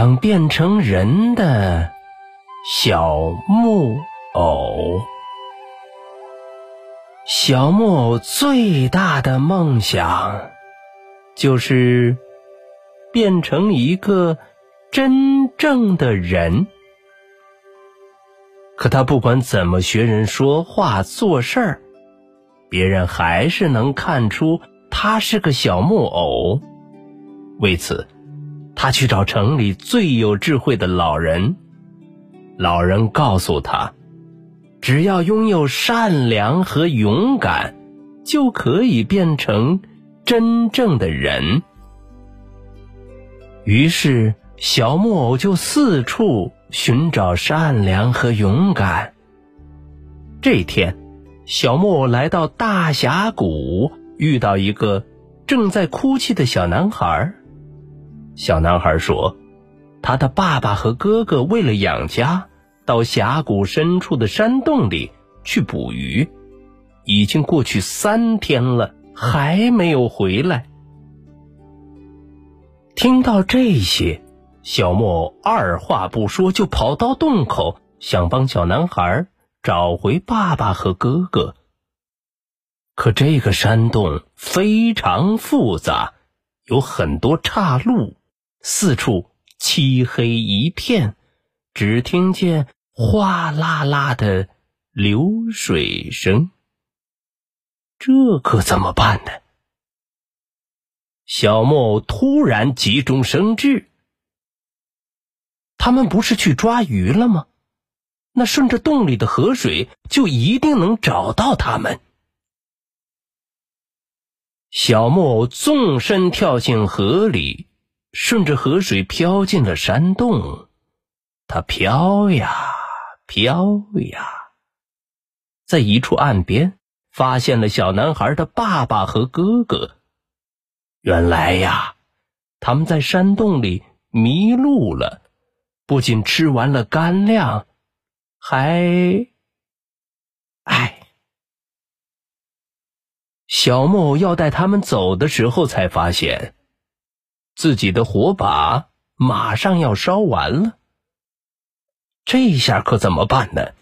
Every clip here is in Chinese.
想变成人的小木偶。小木偶最大的梦想，就是变成一个真正的人。可他不管怎么学人说话、做事儿，别人还是能看出他是个小木偶。为此，他去找城里最有智慧的老人。老人告诉他，只要拥有善良和勇敢，就可以变成真正的人。于是，小木偶就四处寻找善良和勇敢。这天，小木偶来到大峡谷，遇到一个正在哭泣的小男孩。小男孩说：“他的爸爸和哥哥为了养家，到峡谷深处的山洞里去捕鱼，已经过去三天了，还没有回来。”听到这些，小木偶二话不说就跑到洞口，想帮小男孩找回爸爸和哥哥。可这个山洞非常复杂，有很多岔路。四处漆黑一片，只听见哗啦啦的流水声。这可怎么办呢？小木偶突然急中生智：他们不是去抓鱼了吗？那顺着洞里的河水，就一定能找到他们。小木偶纵身跳进河里。顺着河水飘进了山洞，它飘呀飘呀，在一处岸边发现了小男孩的爸爸和哥哥。原来呀，他们在山洞里迷路了，不仅吃完了干粮，还……哎，小木偶要带他们走的时候，才发现。自己的火把马上要烧完了，这下可怎么办呢？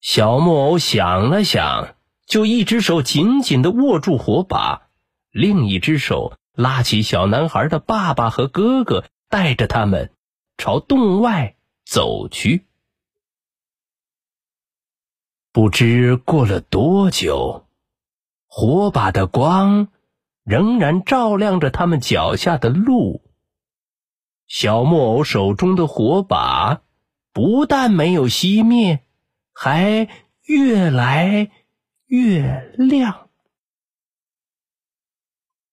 小木偶想了想，就一只手紧紧的握住火把，另一只手拉起小男孩的爸爸和哥哥，带着他们朝洞外走去。不知过了多久，火把的光。仍然照亮着他们脚下的路。小木偶手中的火把不但没有熄灭，还越来越亮。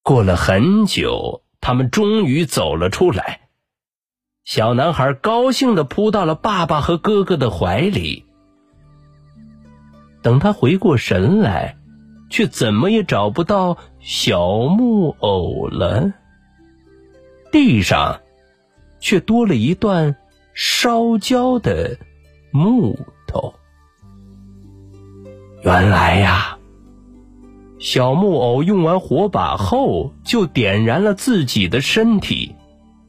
过了很久，他们终于走了出来。小男孩高兴的扑到了爸爸和哥哥的怀里。等他回过神来。却怎么也找不到小木偶了。地上却多了一段烧焦的木头。原来呀，小木偶用完火把后就点燃了自己的身体，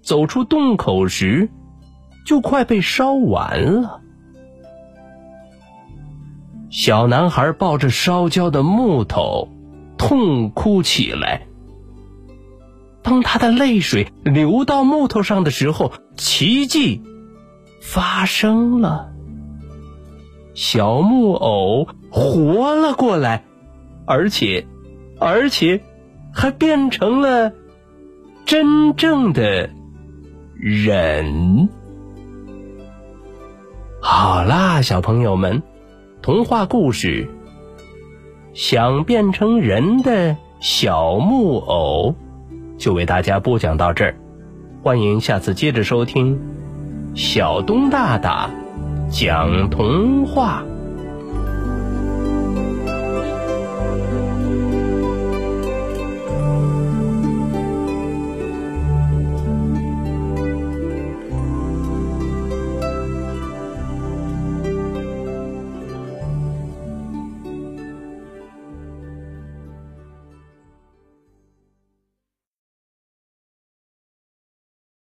走出洞口时就快被烧完了。小男孩抱着烧焦的木头，痛哭起来。当他的泪水流到木头上的时候，奇迹发生了。小木偶活了过来，而且，而且还变成了真正的人。好啦，小朋友们。童话故事：想变成人的小木偶，就为大家播讲到这儿。欢迎下次接着收听小东大大讲童话。